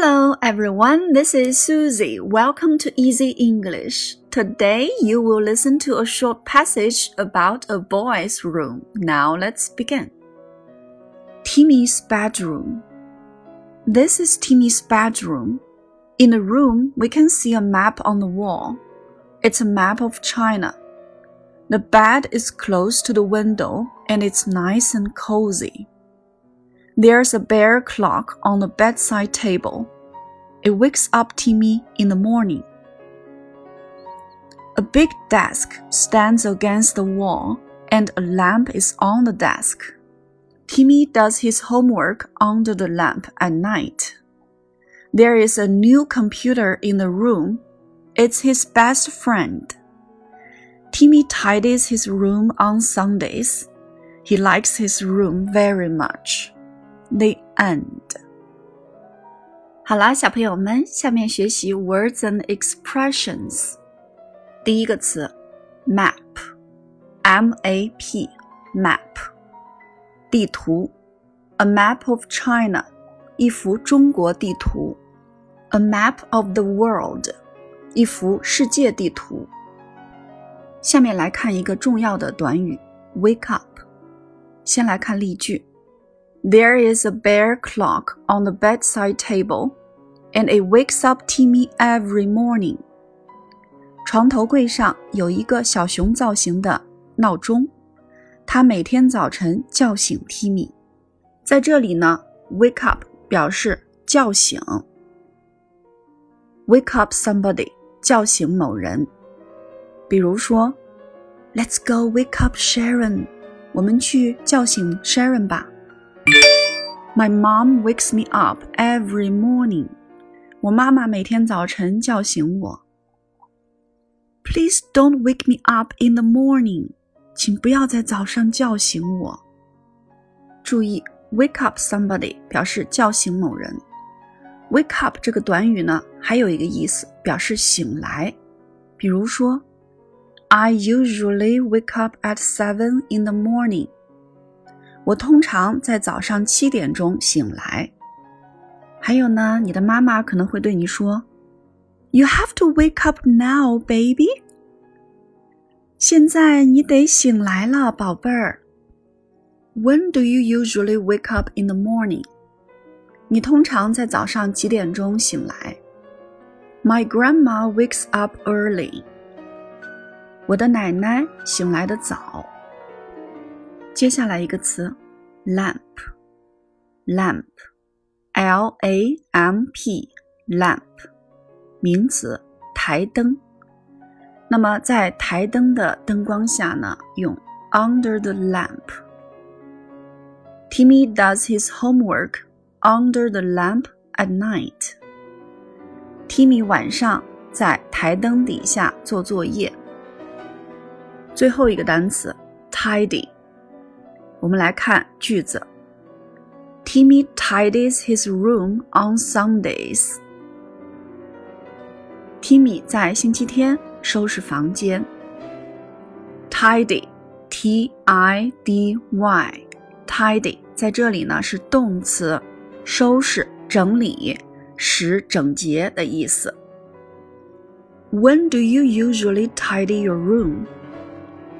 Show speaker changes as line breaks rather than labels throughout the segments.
Hello everyone, this is Susie. Welcome to Easy English. Today you will listen to a short passage about a boy's room. Now let's begin. Timmy's bedroom. This is Timmy's bedroom. In the room, we can see a map on the wall. It's a map of China. The bed is close to the window and it's nice and cozy. There's a bear clock on the bedside table. It wakes up Timmy in the morning. A big desk stands against the wall and a lamp is on the desk. Timmy does his homework under the lamp at night. There is a new computer in the room. It's his best friend. Timmy tidies his room on Sundays. He likes his room very much The end. 好啦，小朋友们，下面学习 words and expressions。第一个词，map，m a p，map，地图，a map of China，一幅中国地图；a map of the world，一幅世界地图。下面来看一个重要的短语，wake up。先来看例句。 There is a bear clock on the bedside table, and it wakes up Timmy every morning. 床头柜上有一个小熊造型的闹钟，它每天早晨叫醒 Timmy。在这里呢，wake up 表示叫醒，wake up somebody 叫醒某人。比如说，Let's go wake up Sharon，我们去叫醒 Sharon 吧。My mom wakes me up every morning. 我妈妈每天早晨叫醒我。Please don't wake me up in the morning. 请不要在早上叫醒我。注意，wake up somebody 表示叫醒某人。Wake up 这个短语呢，还有一个意思，表示醒来。比如说，I usually wake up at seven in the morning. 我通常在早上七点钟醒来。还有呢，你的妈妈可能会对你说：“You have to wake up now, baby。”现在你得醒来了，宝贝儿。When do you usually wake up in the morning？你通常在早上几点钟醒来？My grandma wakes up early。我的奶奶醒来的早。接下来一个词，lamp，lamp，l a m p，lamp，名词，台灯。那么在台灯的灯光下呢，用 under the lamp。Timmy does his homework under the lamp at night. Timmy 晚上在台灯底下做作业。最后一个单词，tidy。我们来看句子：Timmy tidies his room on Sundays. Timmy 在星期天收拾房间。Tidy，T I D Y，tidy 在这里呢是动词，收拾、整理、使整洁的意思。When do you usually tidy your room？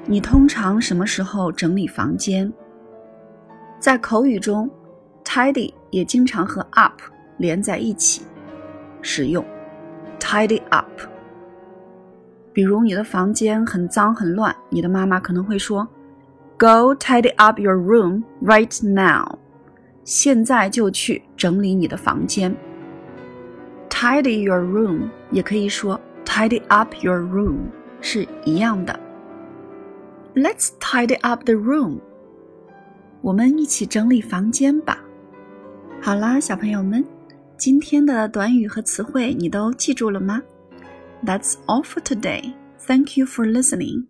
你通常什么时候整理房间？ 在口语中，tidy 也经常和 up 连在一起使用，tidy up。比如你的房间很脏很乱，你的妈妈可能会说：“Go tidy up your room right now。”现在就去整理你的房间。Tidy your room 也可以说 tidy up your room，是一样的。Let's tidy up the room。我们一起整理房间吧。好啦，小朋友们，今天的短语和词汇你都记住了吗？That's all for today. Thank you for listening.